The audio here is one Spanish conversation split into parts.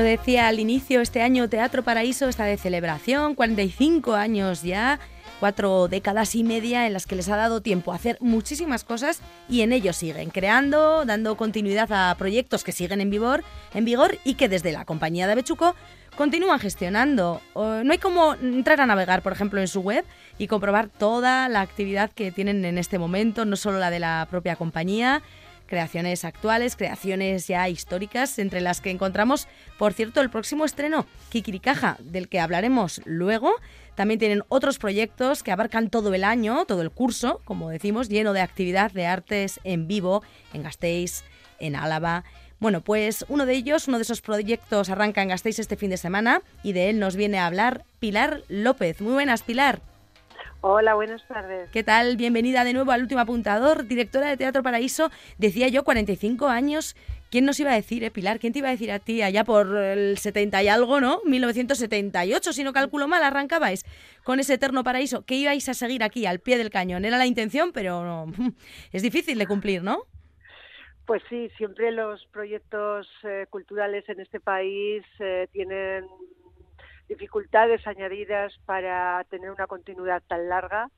Lo decía al inicio, este año Teatro Paraíso está de celebración, 45 años ya, cuatro décadas y media en las que les ha dado tiempo a hacer muchísimas cosas y en ello siguen creando, dando continuidad a proyectos que siguen en vigor, en vigor y que desde la compañía de Bechuco continúan gestionando. No hay como entrar a navegar, por ejemplo, en su web y comprobar toda la actividad que tienen en este momento, no solo la de la propia compañía, creaciones actuales, creaciones ya históricas, entre las que encontramos, por cierto, el próximo estreno, Kikirikaja, del que hablaremos luego. También tienen otros proyectos que abarcan todo el año, todo el curso, como decimos, lleno de actividad de artes en vivo, en Gasteiz, en Álava. Bueno, pues uno de ellos, uno de esos proyectos arranca en Gasteiz este fin de semana y de él nos viene a hablar Pilar López. Muy buenas, Pilar. Hola, buenas tardes. ¿Qué tal? Bienvenida de nuevo al último apuntador, directora de Teatro Paraíso. Decía yo, 45 años. ¿Quién nos iba a decir, eh, Pilar? ¿Quién te iba a decir a ti allá por el 70 y algo, no? 1978, si no calculo mal, arrancabais con ese eterno paraíso. Que ibais a seguir aquí, al pie del cañón. Era la intención, pero no, es difícil de cumplir, ¿no? Pues sí, siempre los proyectos eh, culturales en este país eh, tienen dificultades añadidas para tener una continuidad tan larga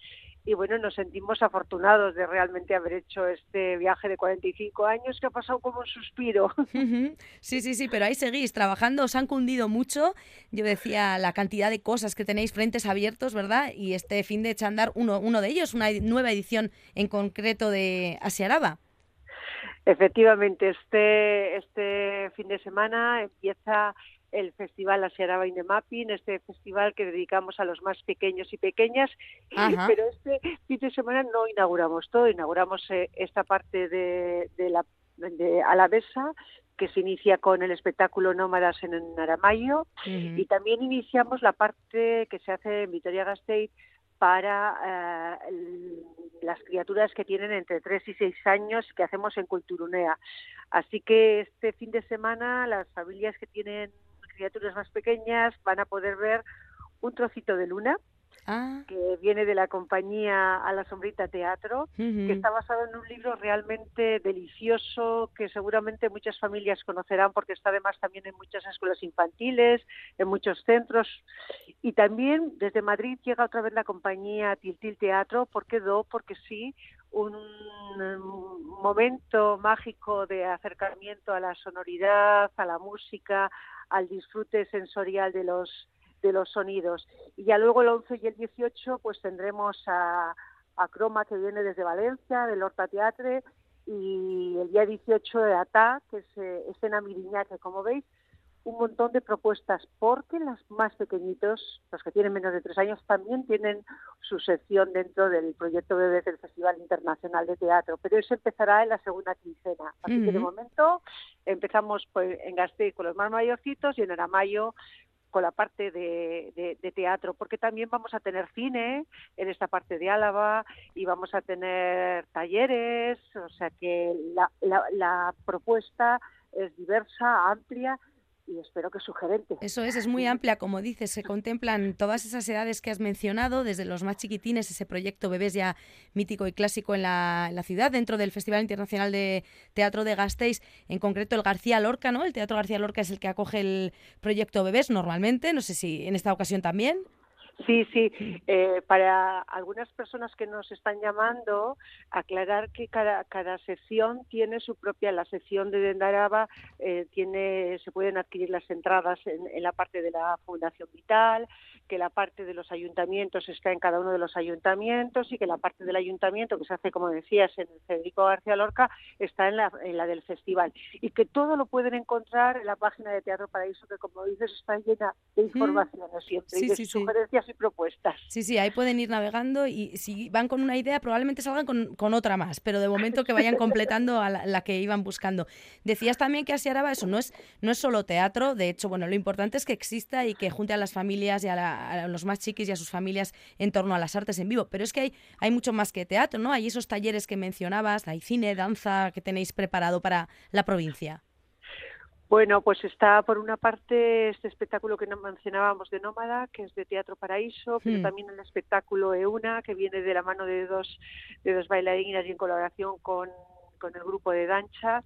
y bueno, nos sentimos afortunados de realmente haber hecho este viaje de 45 años que ha pasado como un suspiro. Sí, sí, sí, pero ahí seguís trabajando, os han cundido mucho. Yo decía la cantidad de cosas que tenéis frentes abiertos, ¿verdad? Y este fin de echandar uno, uno de ellos, una nueva edición en concreto de Asiaraba. Efectivamente, este, este fin de semana empieza el Festival Asiaraba Mapping, este festival que dedicamos a los más pequeños y pequeñas, pero este fin de semana no inauguramos todo, inauguramos eh, esta parte de, de la de Alavesa, que se inicia con el espectáculo Nómadas en Aramayo, y también iniciamos la parte que se hace en Vitoria-Gasteiz para eh, las criaturas que tienen entre 3 y 6 años que hacemos en Culturunea. Así que este fin de semana las familias que tienen criaturas más pequeñas van a poder ver un trocito de luna, ah. que viene de la compañía A la Sombrita Teatro, que está basado en un libro realmente delicioso que seguramente muchas familias conocerán porque está además también en muchas escuelas infantiles, en muchos centros. Y también desde Madrid llega otra vez la compañía Tiltil Teatro, ¿por qué do? Porque sí, un momento mágico de acercamiento a la sonoridad, a la música, al disfrute sensorial de los de los sonidos. Y ya luego el 11 y el 18 pues tendremos a, a Croma que viene desde Valencia, del Horta Teatre, y el día 18 de ATA, que es eh, escena miriña, que como veis un montón de propuestas, porque los más pequeñitos, los que tienen menos de tres años, también tienen su sección dentro del proyecto Bebés del Festival Internacional de Teatro, pero eso empezará en la segunda quincena. Así que de momento empezamos pues, en Gasteiz con los más mayorcitos y en Aramayo con la parte de, teatro, porque también vamos a tener cine en esta parte de Álava y vamos a tener talleres, o sea que la propuesta es diversa, amplia y espero que sugerente. Eso es, es muy amplia, como dices, se contemplan todas esas edades que has mencionado, desde los más chiquitines, ese proyecto Bebés ya mítico y clásico en la, ciudad, dentro del Festival Internacional de Teatro de Gasteiz, en concreto el García Lorca, ¿no? El Teatro García Lorca es el que acoge el proyecto Bebés normalmente, no sé si en esta ocasión también. Sí, sí. Eh, para algunas personas que nos están llamando, aclarar que cada, cada sección tiene su propia, la sección de Dendaraba eh, tiene, se pueden adquirir las entradas en, en, la parte de la Fundación Vital, que la parte de los ayuntamientos está en cada uno de los ayuntamientos y que la parte del ayuntamiento que se hace, como decías, en el Federico García Lorca está en la, en la del festival. Y que todo lo pueden encontrar en la página de Teatro Paraíso que, como dices, está llena de informaciones siempre. Y de sugerencias propuestas. Sí, sí, ahí pueden ir navegando y si van con una idea probablemente salgan con, otra más, pero de momento que vayan completando a la, que iban buscando. Decías también que Asiaraba eso no es, no es solo teatro, de hecho, bueno, lo importante es que exista y que junte a las familias y a, los más chiquis y a sus familias en torno a las artes en vivo, pero es que hay, hay mucho más que teatro, ¿no? Hay esos talleres que mencionabas, hay cine, danza que tenéis preparado para la provincia. Bueno, pues está por una parte este espectáculo que mencionábamos de Nómada, que es de Teatro Paraíso, pero hmm. también el espectáculo Euna, que viene de la mano de dos, de dos bailarinas y en colaboración con, con el grupo de Dancha.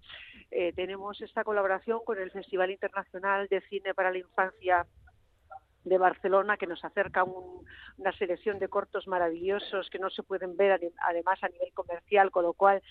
eh, tenemos esta colaboración con el Festival Internacional de Cine para la Infancia de Barcelona que nos acerca una selección de cortos maravillosos que no se pueden ver además a nivel comercial, con lo cual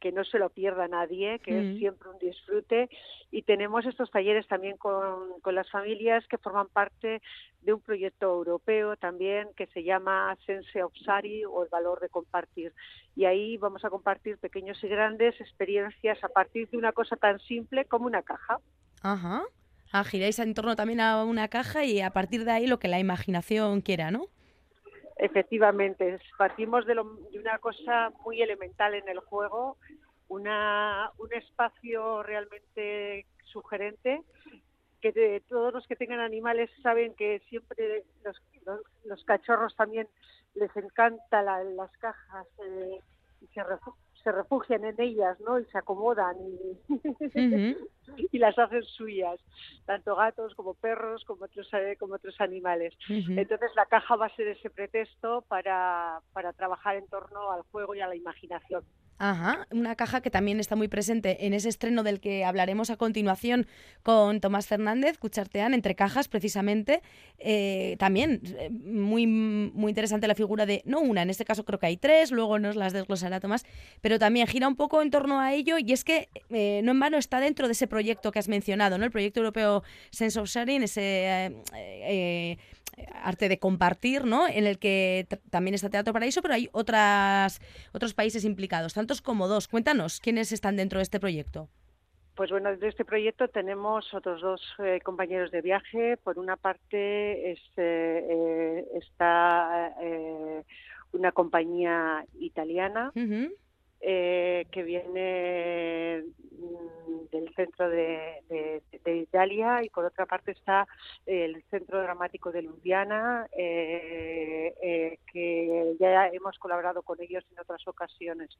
que no se lo pierda nadie, que es mm. siempre un disfrute. Y tenemos estos talleres también con, con las familias que forman parte de un proyecto europeo también que se llama Sense of Sari o el valor de compartir. Y ahí vamos a compartir pequeños y grandes experiencias a partir de una cosa tan simple como una caja. Ajá. Ah, giráis en torno también a una caja y a partir de ahí lo que la imaginación quiera, ¿no? Efectivamente, partimos de, una cosa muy elemental en el juego, una, un espacio realmente sugerente que de, todos los que tengan animales saben que siempre los, los, cachorros también les encanta las cajas eh, y se, se refugian en ellas, ¿no? Y se acomodan y, y las hacen suyas, tanto gatos como perros como otros, eh, como otros animales. Entonces la caja va a ser ese pretexto para, para trabajar en torno al juego y a la imaginación. Ajá, una caja que también está muy presente en ese estreno del que hablaremos a continuación con Tomás Fernández, Cuchartean, entre cajas precisamente. Eh, también eh, muy, muy interesante la figura de, no una, en este caso creo que hay tres, luego nos las desglosará Tomás, pero también gira un poco en torno a ello y es que eh, no en vano está dentro de ese proyecto que has mencionado, ¿no? el proyecto europeo Sense of Sharing, ese arte de compartir, ¿no? En el que también está Teatro Paraíso, pero hay otras, otros países implicados, tantos como dos. Cuéntanos, ¿quiénes están dentro de este proyecto? Pues bueno, de este proyecto tenemos otros dos eh, compañeros de viaje. Por una parte es, eh, eh, está una compañía italiana que viene mm, del centro de, Italia y por otra parte está el Centro Dramático de Ljubljana, eh, eh, que ya hemos colaborado con ellos en otras ocasiones.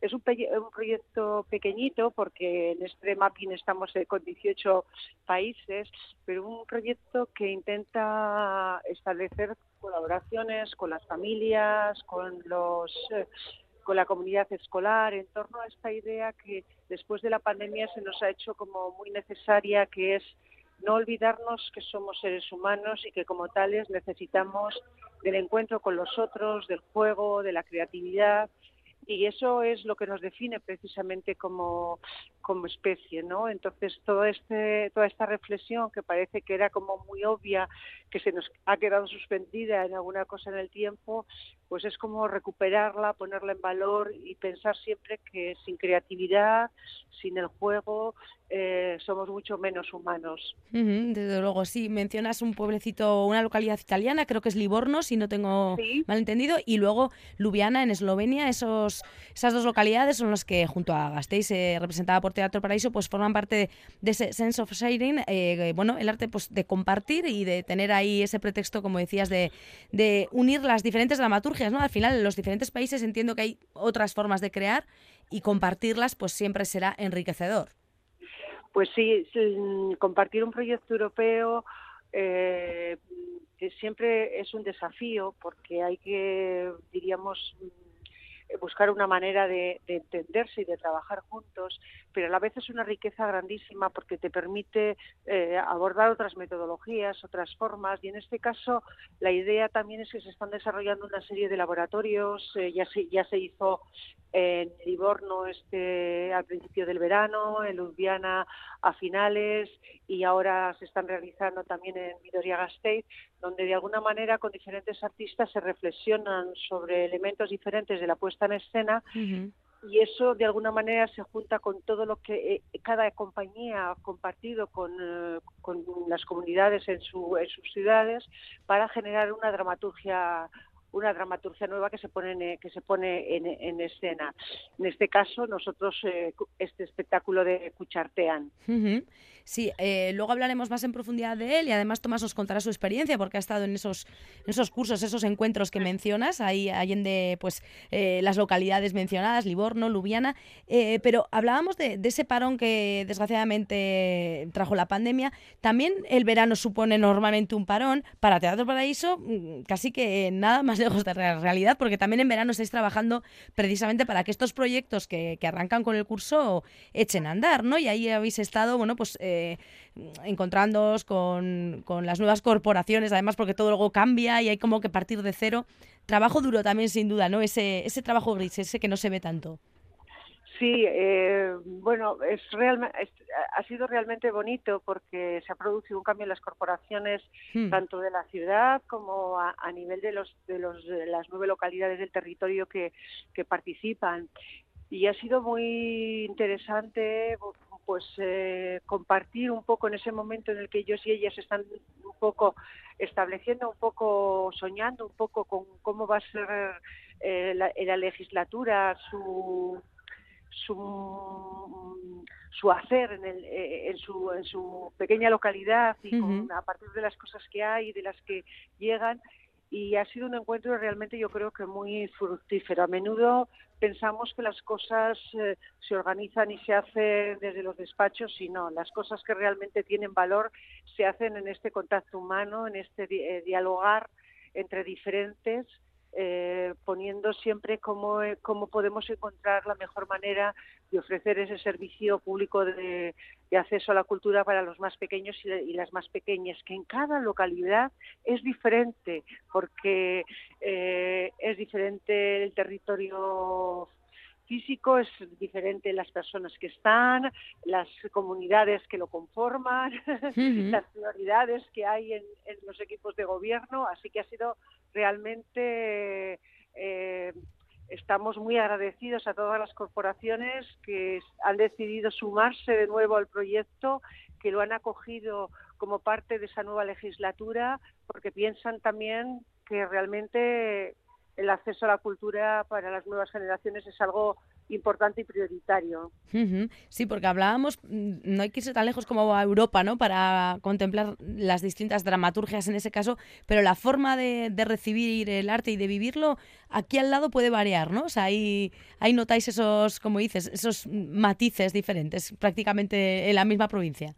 Es un, proyecto pequeñito porque en este mapping estamos eh, con 18 países, pero un proyecto que intenta establecer colaboraciones con las familias, con los con la comunidad escolar en torno a esta idea que después de la pandemia se nos ha hecho como muy necesaria, que es no olvidarnos que somos seres humanos y que como tales necesitamos del encuentro con los otros, del juego, de la creatividad. Y eso es lo que nos define precisamente como, como especie, ¿no? Entonces todo este, toda esta reflexión que parece que era como muy obvia, que se nos ha quedado suspendida en alguna cosa en el tiempo, pues es como recuperarla, ponerla en valor y pensar siempre que sin creatividad, sin el juego, eh, somos mucho menos humanos. desde luego, sí. Mencionas un pueblecito, una localidad italiana, creo que es Livorno, si no tengo mal entendido, y luego Ljubljana en Eslovenia. Esos, esas dos localidades son las que, junto a Gasteiz, eh, representada por Teatro Paraíso, pues forman parte de ese sense of sharing, eh, bueno, el arte pues, de compartir y de tener ahí ese pretexto, como decías, de, de unir las diferentes dramaturgias. ¿no? Al final, en los diferentes países entiendo que hay otras formas de crear y compartirlas pues siempre será enriquecedor. Pues sí, compartir un proyecto europeo eh, siempre es un desafío porque hay que, diríamos, buscar una manera de, entenderse y de trabajar juntos, pero a la vez es una riqueza grandísima porque te permite eh, abordar otras metodologías, otras formas, y en este caso la idea también es que se están desarrollando una serie de laboratorios, eh, ya, se, ya se hizo en Livorno este, al principio del verano, en Ljubljana a finales y ahora se están realizando también en Vitoria-Gasteiz, donde de alguna manera con diferentes artistas se reflexionan sobre elementos diferentes de la puesta en escena y eso de alguna manera se junta con todo lo que eh, cada compañía ha compartido con, eh, con las comunidades en, su, en sus ciudades para generar una dramaturgia una dramaturgia nueva que se pone en, que se pone en, escena. En este caso, nosotros eh, este espectáculo de Cuchartean. Sí, eh, luego hablaremos más en profundidad de él y además Tomás nos contará su experiencia porque ha estado en esos, esos cursos, esos encuentros que mencionas, ahí allende pues, eh, las localidades mencionadas, Livorno, Lubiana, pero hablábamos de, de, ese parón que desgraciadamente trajo la pandemia. También el verano supone normalmente un parón. Para Teatro Paraíso, mm, casi que nada más lejos de la realidad, porque también en verano estáis trabajando precisamente para que estos proyectos que, arrancan con el curso echen a andar, ¿no? Y ahí habéis estado, bueno, pues eh, encontrándoos con, con las nuevas corporaciones, además porque todo luego cambia y hay como que partir de cero. Trabajo duro también, sin duda, ¿no? Ese, ese trabajo gris, ese que no se ve tanto. Sí, eh, bueno, es, ha sido realmente bonito porque se ha producido un cambio en las corporaciones, hmm. tanto de la ciudad como a, nivel de, los, de, los, las nueve localidades del territorio que, que participan. Y ha sido muy interesante pues eh, compartir un poco en ese momento en el que ellos y ellas están un poco estableciendo un poco, soñando un poco con cómo va a ser eh, la legislatura, su su, su hacer en, el, eh, en, su, en su pequeña localidad y a partir de las cosas que hay y de las que llegan. Y ha sido un encuentro realmente yo creo que muy fructífero. A menudo pensamos que las cosas eh, se organizan y se hacen desde los despachos y no, las cosas que realmente tienen valor se hacen en este contacto humano, en este eh, dialogar entre diferentes eh, poniendo siempre cómo, eh, cómo podemos encontrar la mejor manera de ofrecer ese servicio público de, acceso a la cultura para los más pequeños y, las más pequeñas, que en cada localidad es diferente, porque eh, es diferente el territorio físico, es diferente las personas que están, las comunidades que lo conforman, las prioridades que hay en, los equipos de gobierno, así que ha sido realmente eh, estamos muy agradecidos a todas las corporaciones que han decidido sumarse de nuevo al proyecto, que lo han acogido como parte de esa nueva legislatura, porque piensan también que realmente el acceso a la cultura para las nuevas generaciones es algo importante y prioritario. Sí, porque hablábamos, mm, no hay que irse tan lejos como a Europa, ¿no? Para contemplar las distintas dramaturgias en ese caso, pero la forma de, recibir el arte y de vivirlo aquí al lado puede variar, ¿no? O sea, ahí, ahí notáis esos, como dices, esos matices diferentes prácticamente en la misma provincia.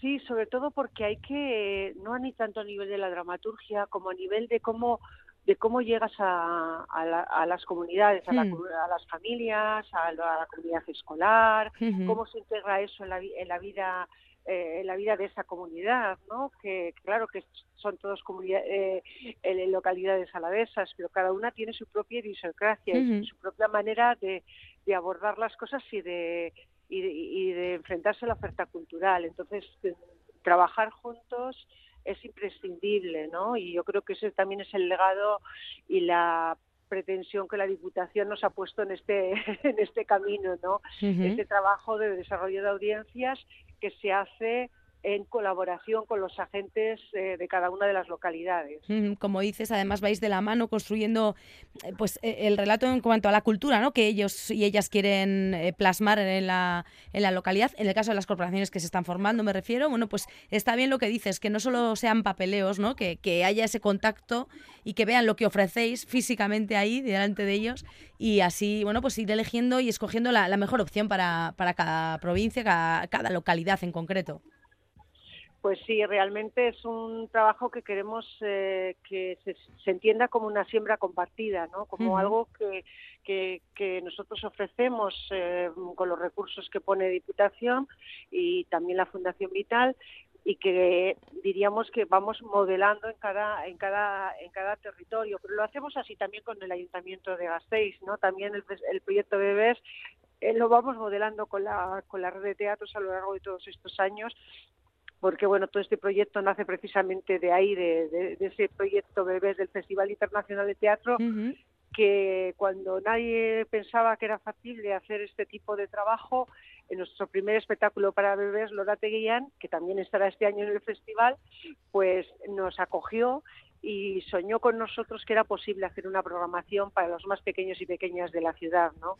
Sí, sobre todo porque hay que, no ni tanto a nivel de la dramaturgia como a nivel de cómo de cómo llegas a, las comunidades, hmm. a, las familias, a la, comunidad escolar, cómo se integra eso en la, en la vida eh, en la vida de esa comunidad, ¿no? Que claro que son todos comunidades, eh, localidades alavesas, pero cada una tiene su propia idiosincrasia y su propia manera de, de, abordar las cosas y de, y de, y de enfrentarse a la oferta cultural. Entonces, trabajar juntos es imprescindible, ¿no? Y yo creo que ese también es el legado y la pretensión que la Diputación nos ha puesto en este en este camino, ¿no? Este trabajo de desarrollo de audiencias que se hace en colaboración con los agentes eh, de cada una de las localidades. Como dices, además vais de la mano construyendo eh, pues e, el relato en cuanto a la cultura, ¿no? Que ellos y ellas quieren eh, plasmar en la, en la localidad. En el caso de las corporaciones que se están formando, me refiero, bueno, pues está bien lo que dices, que no solo sean papeleos, ¿no? Que, haya ese contacto y que vean lo que ofrecéis físicamente ahí delante de ellos y así, bueno, pues ir eligiendo y escogiendo la, mejor opción para, para cada provincia, cada localidad en concreto. Pues sí, realmente es un trabajo que queremos eh, que se, entienda como una siembra compartida, ¿no? Como algo que, que, nosotros ofrecemos eh, con los recursos que pone Diputación y también la Fundación Vital y que diríamos que vamos modelando en cada en cada en cada territorio. Pero lo hacemos así también con el ayuntamiento de Gasteiz no también el, el proyecto Bebés eh, lo vamos modelando con la con la red de teatros a lo largo de todos estos años porque bueno, todo este proyecto nace precisamente de ahí, de, ese proyecto Bebés del Festival Internacional de Teatro, que cuando nadie pensaba que era fácil de hacer este tipo de trabajo, en nuestro primer espectáculo para bebés, Lola Teguillán, que también estará este año en el festival, pues nos acogió y soñó con nosotros que era posible hacer una programación para los más pequeños y pequeñas de la ciudad, ¿no?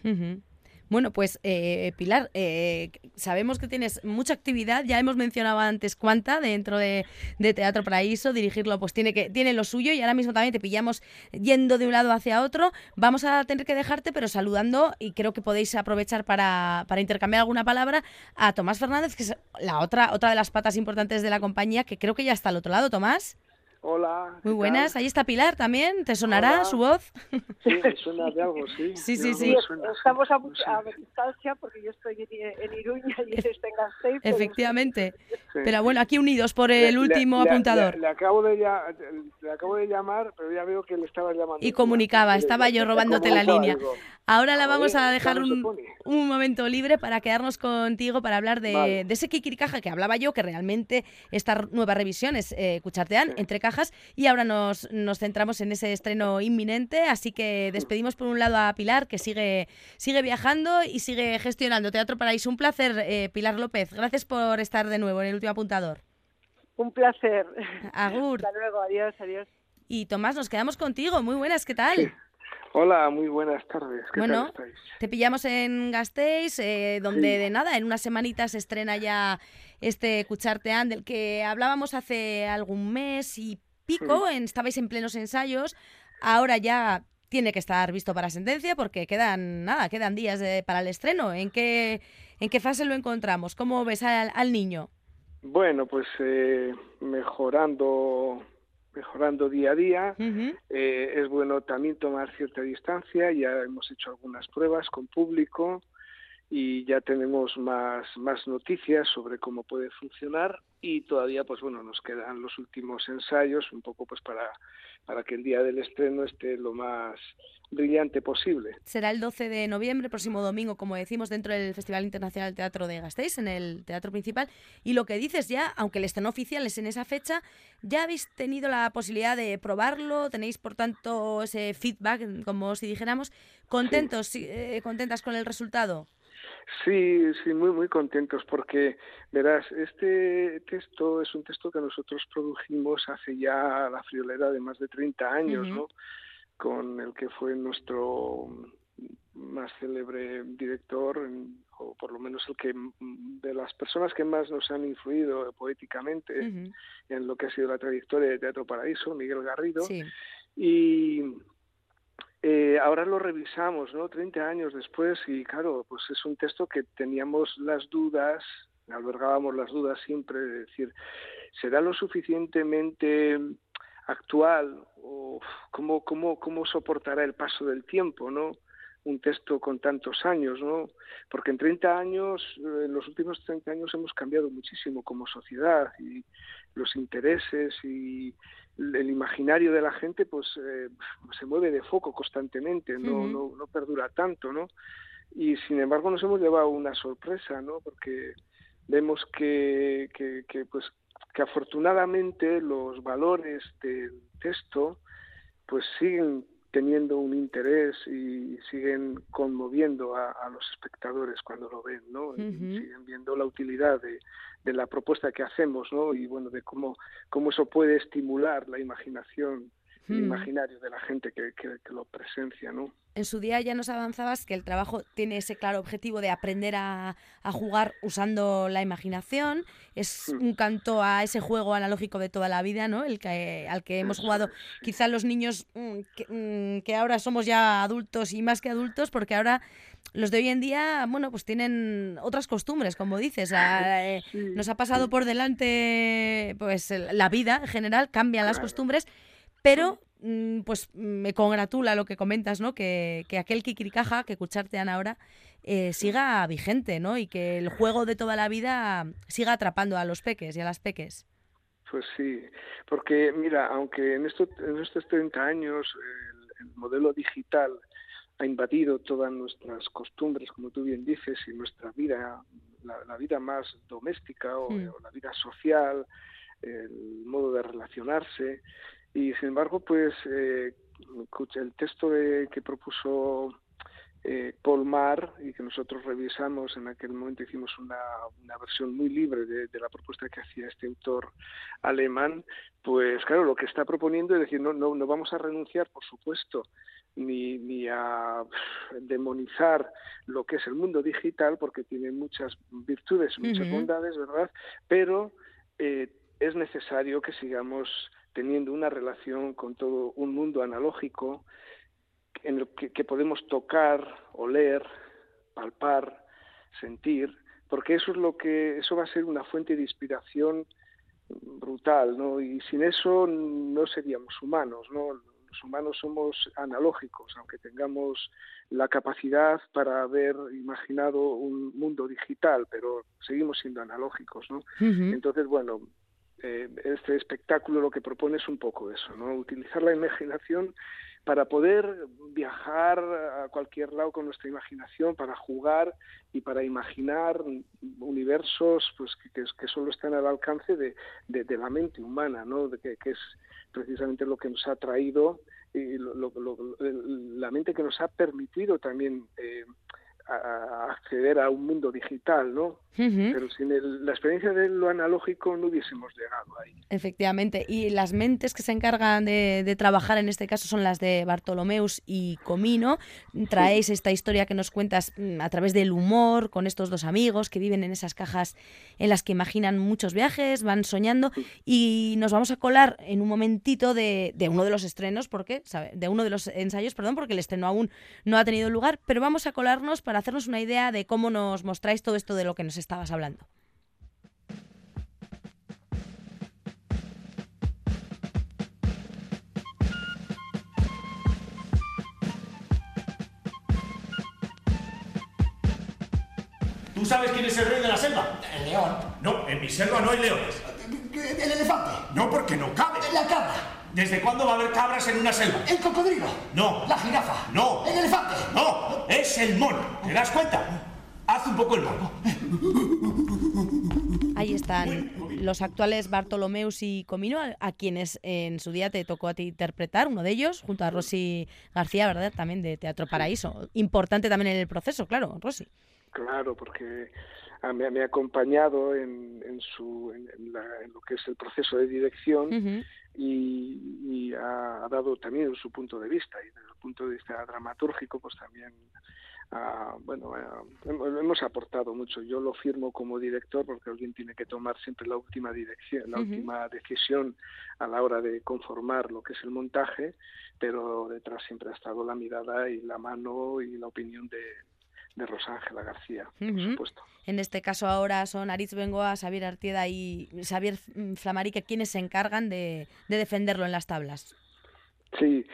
Bueno, pues eh, Pilar, eh, sabemos que tienes mucha actividad, ya hemos mencionado antes cuánta dentro de, Teatro Paraíso, dirigirlo pues tiene, que, tiene lo suyo y ahora mismo también te pillamos yendo de un lado hacia otro. Vamos a tener que dejarte, pero saludando y creo que podéis aprovechar para, para intercambiar alguna palabra a Tomás Fernández, que es la otra, otra de las patas importantes de la compañía, que creo que ya está al otro lado, Tomás. Hola. Muy buenas, ahí está Pilar también, ¿te sonará su voz? Sí, me suena de algo, sí. Sí, sí, sí. Estamos a, a, distancia porque yo estoy en, Iruña y él está en Gasteiz. Efectivamente. Pero bueno, aquí unidos por el último apuntador. Le, acabo de le acabo de llamar, pero ya veo que le estaba llamando. Y comunicaba, estaba yo robándote la línea. Ahora la vamos a dejar un, un, momento libre para quedarnos contigo para hablar de, de, ese Kikirikaja que hablaba yo, que realmente esta nueva revisión es eh, Cuchartean, entre cajas, y ahora nos, nos centramos en ese estreno inminente, así que despedimos por un lado a Pilar, que sigue, sigue viajando y sigue gestionando Teatro Paraíso. Un placer, eh, Pilar López. Gracias por estar de nuevo en el último apuntador. Un placer. Agur. Hasta luego, adiós, adiós. Y Tomás, nos quedamos contigo. Muy buenas, ¿qué tal? Hola, muy buenas tardes. ¿Qué bueno, tal estáis? te pillamos en Gasteiz, eh, donde de nada, en unas semanitas se estrena ya este Cuchartean, del que hablábamos hace algún mes y pico, en, estabais en plenos ensayos, ahora ya tiene que estar visto para sentencia porque quedan nada, quedan días para el estreno. ¿En qué, ¿En qué fase lo encontramos? ¿Cómo ves al, niño? Bueno, pues eh, mejorando mejorando día a día. Eh, es bueno también tomar cierta distancia. Ya hemos hecho algunas pruebas con público y ya tenemos más, más noticias sobre cómo puede funcionar y todavía pues bueno nos quedan los últimos ensayos un poco pues para, para que el día del estreno esté lo más brillante posible. Será el 12 de noviembre, próximo domingo, como decimos, dentro del Festival Internacional Teatro de Gasteiz, en el Teatro Principal. Y lo que dices ya, aunque el estreno oficial es en esa fecha, ya habéis tenido la posibilidad de probarlo, tenéis por tanto ese feedback, como si dijéramos, contentos, eh, contentas con el resultado. Sí, sí, muy, muy contentos porque, verás, este texto es un texto que nosotros produjimos hace ya la friolera de más de 30 años, ¿no? Con el que fue nuestro más célebre director, o por lo menos el que de las personas que más nos han influido poéticamente en lo que ha sido la trayectoria de Teatro Paraíso, Miguel Garrido. Sí. Y, eh, ahora lo revisamos, ¿no? 30 años después y claro, pues es un texto que teníamos las dudas, albergábamos las dudas siempre, de decir, ¿será lo suficientemente actual o cómo, cómo, cómo soportará el paso del tiempo, ¿no? un texto con tantos años, ¿no? Porque en 30 años, en los últimos 30 años hemos cambiado muchísimo como sociedad y los intereses y el imaginario de la gente pues eh, se mueve de foco constantemente, no, no, no perdura tanto, ¿no? Y sin embargo nos hemos llevado una sorpresa, ¿no? Porque vemos que, que, que pues que afortunadamente los valores del texto pues siguen teniendo un interés y siguen conmoviendo a, los espectadores cuando lo ven, ¿no? siguen viendo la utilidad de, de, la propuesta que hacemos, ¿no? Y bueno, de cómo, cómo eso puede estimular la imaginación el imaginario de la gente que, que, lo presencia, ¿no? En su día ya nos avanzabas que el trabajo tiene ese claro objetivo de aprender a, a jugar usando la imaginación. Es un canto a ese juego analógico de toda la vida, ¿no? El que, al que hemos jugado quizá los niños mm, mm, que, ahora somos ya adultos y más que adultos, porque ahora los de hoy en día, bueno, pues tienen otras costumbres, como dices. Eh, nos ha pasado por delante, pues la vida en general, cambian las costumbres pero, mm, pues me congratula lo que comentas, ¿no? Que, que aquel Kikirikaja, que escucharte ahora, eh, siga vigente, ¿no? Y que el juego de toda la vida siga atrapando a los peques y a las peques. Pues sí, porque mira, aunque en, esto, en estos 30 años el, modelo digital ha invadido todas nuestras costumbres, como tú bien dices, y nuestra vida, la, vida más doméstica o, hmm. o, la vida social, el modo de relacionarse, y sin embargo, pues eh, el texto que propuso eh, Paul Mar y que nosotros revisamos en aquel momento hicimos una, una versión muy libre de, la propuesta que hacía este autor alemán pues claro lo que está proponiendo es decir no no, no vamos a renunciar por supuesto ni, ni a demonizar lo que es el mundo digital porque tiene muchas virtudes muchas bondades verdad pero eh, es necesario que sigamos teniendo una relación con todo un mundo analógico en el que, podemos tocar, oler, palpar, sentir, porque eso es lo que eso va a ser una fuente de inspiración brutal, ¿no? Y sin eso no seríamos humanos, ¿no? Los humanos somos analógicos, aunque tengamos la capacidad para haber imaginado un mundo digital, pero seguimos siendo analógicos, ¿no? Entonces, bueno, eh, este espectáculo lo que propone es un poco eso, ¿no? Utilizar la imaginación para poder viajar a cualquier lado con nuestra imaginación, para jugar y para imaginar universos pues que, solo están al alcance de, de, la mente humana, ¿no? De que, que, es precisamente lo que nos ha traído y la mente que nos ha permitido también eh, a acceder a un mundo digital, ¿no? Pero sin la experiencia de lo analógico no hubiésemos llegado ahí. Efectivamente, y las mentes que se encargan de, trabajar en este caso son las de Bartolomeus y Comino. Traéis esta historia que nos cuentas mm, a través del humor, con estos dos amigos que viven en esas cajas en las que imaginan muchos viajes, van soñando, y nos vamos a colar en un momentito de, de uno de los estrenos, porque de uno de los ensayos, perdón, porque el estreno aún no ha tenido lugar, pero vamos a colarnos para hacernos una idea de cómo nos mostráis todo esto de lo que nos estabas hablando. ¿Tú sabes quién es el rey de la selva? El león. No, en mi selva no hay leones. ¿El elefante? No, porque no cabe. La cabra. ¿Desde cuándo va a haber cabras en una selva? El cocodrilo. No. La jirafa. No. El elefante. No, es el mono. ¿Te das cuenta? Haz un poco el mono. Ahí están los actuales Bartolomeus y Comino, a, quienes en su día te tocó a ti interpretar, uno de ellos, junto a Rosy García, ¿verdad? También de Teatro Paraíso. Importante también en el proceso, claro, Rosy. Claro, porque me, ha acompañado en, su, en, lo que es el proceso de dirección y, ha, dado también su punto de vista. Y desde el punto de vista dramatúrgico, pues también bueno, hemos aportado mucho. Yo lo firmo como director porque alguien tiene que tomar siempre la última dirección, la última decisión a la hora de conformar lo que es el montaje, pero detrás siempre ha estado la mirada y la mano y la opinión de, de Rosángela García, por supuesto. En este caso ahora son Aritz Bengoa, Xavier Artieda y Xavier Flamarique quienes se encargan de, de defenderlo en las tablas. Sí,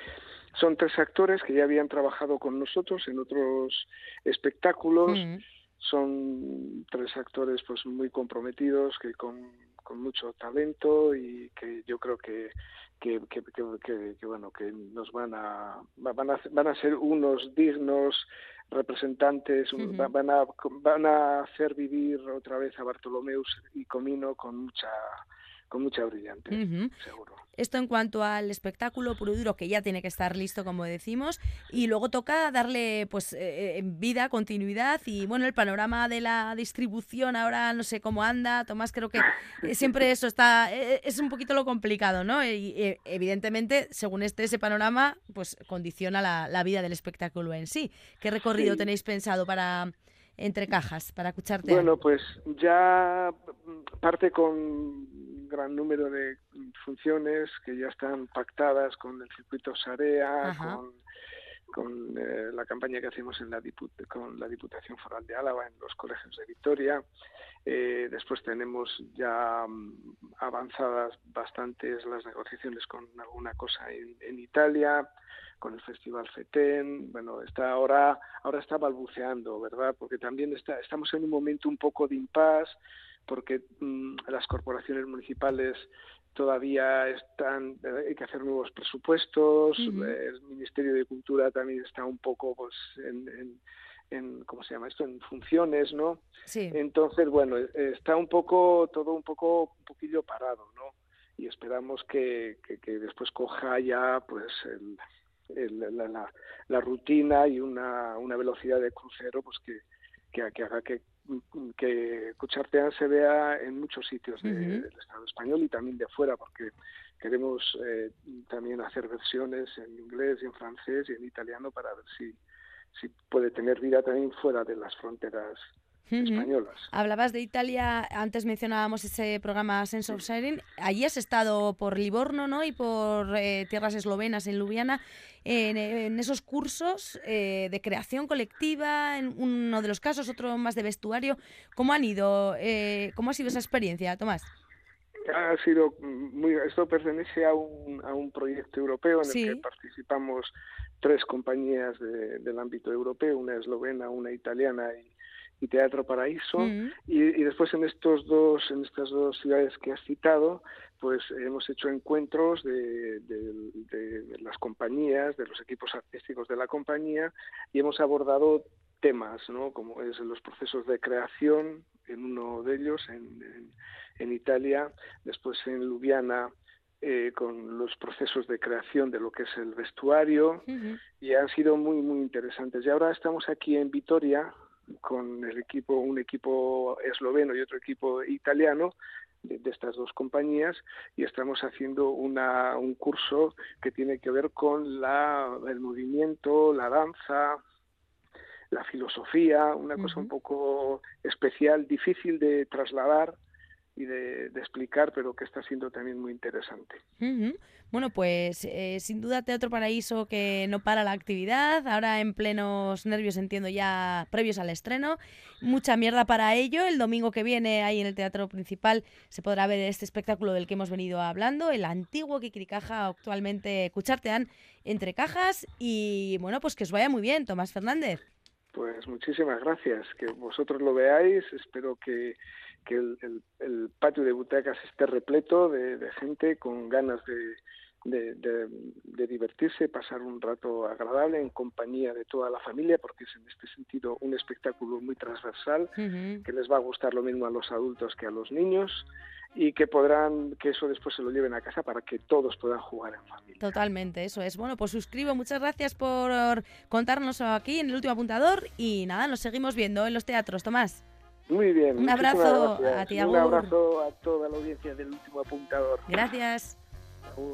son tres actores que ya habían trabajado con nosotros en otros espectáculos. Son tres actores pues muy comprometidos, que con, con mucho talento y que yo creo que que, que, que, bueno que nos van a van a van a ser unos dignos representantes van a van a hacer vivir otra vez a Bartolomeus y Comino con mucha con mucha brillante, seguro. Esto en cuanto al espectáculo puro duro, que ya tiene que estar listo, como decimos, y luego toca darle pues eh, eh, vida, continuidad, y bueno, el panorama de la distribución ahora no sé cómo anda, Tomás, creo que eh, siempre eso está, es un poquito lo complicado, ¿no? Y evidentemente, según este ese panorama, pues condiciona la, vida del espectáculo en sí. ¿Qué recorrido tenéis pensado para entre cajas, para escucharte? Bueno, pues ya parte con gran número de funciones que ya están pactadas con el circuito Sarea, con, con eh, la campaña que hacemos en la con la Diputación Foral de Álava en los colegios de Vitoria. Eh, después tenemos ya mm, avanzadas bastantes las negociaciones con alguna cosa en, Italia con el Festival FETEN, bueno, está ahora, ahora está balbuceando, ¿verdad? Porque también está, estamos en un momento un poco de impasse, porque mm, las corporaciones municipales todavía están hay que hacer nuevos presupuestos el ministerio de cultura también está un poco pues en, en, cómo se llama esto en funciones no sí. entonces bueno está un poco todo un poco un poquillo parado no y esperamos que, que, después coja ya pues el, la, la, la, rutina y una, una velocidad de crucero pues que, que, que haga que que Cuchartean se vea en muchos sitios del Estado español y también de fuera, porque queremos eh, también hacer versiones en inglés y en francés y en italiano para ver si, si puede tener vida también fuera de las fronteras españolas. Hablabas de Italia, antes mencionábamos ese programa Sense of Siren. Allí has estado por Livorno ¿no? y por eh, tierras eslovenas en Ljubljana en, esos cursos eh, de creación colectiva, en uno de los casos, otro más de vestuario. ¿Cómo han ido? Eh, ¿Cómo ha sido esa experiencia, Tomás? Ha sido muy. Esto pertenece a un, a un proyecto europeo en el que participamos tres compañías del ámbito europeo, una eslovena, una italiana y, Teatro Paraíso. Y, después en estos dos, en estas dos ciudades que has citado, pues hemos hecho encuentros de, de, las compañías, de los equipos artísticos de la compañía, y hemos abordado temas, ¿no? como es los procesos de creación, en uno de ellos, en, en, Italia, después en Ljubljana, eh, con los procesos de creación de lo que es el vestuario y han sido muy muy interesantes y ahora estamos aquí en Vitoria con el equipo un equipo esloveno y otro equipo italiano de, estas dos compañías y estamos haciendo una, un curso que tiene que ver con la, el movimiento, la danza, la filosofía, una cosa un poco especial, difícil de trasladar y de, explicar, pero que está siendo también muy interesante. Bueno, pues eh, sin duda Teatro Paraíso que no para la actividad, ahora en plenos nervios entiendo ya previos al estreno, mucha mierda para ello, el domingo que viene ahí en el Teatro Principal se podrá ver este espectáculo del que hemos venido hablando, el antiguo Kikirikaja, actualmente Cuchartean, entre cajas y bueno, pues que os vaya muy bien, Tomás Fernández. Pues muchísimas gracias, que vosotros lo veáis, espero que que el, el, patio de butacas esté repleto de, gente con ganas de, de, divertirse, pasar un rato agradable en compañía de toda la familia, porque es en este sentido un espectáculo muy transversal, que les va a gustar lo mismo a los adultos que a los niños y que podrán, que eso después se lo lleven a casa para que todos puedan jugar en familia. Totalmente, eso es. Bueno, pues suscribo, muchas gracias por contarnos aquí en el último apuntador y nada, nos seguimos viendo en los teatros, Tomás. Muy bien. Un abrazo a ti, Un abrazo a toda la audiencia del último apuntador. Gracias. Oh.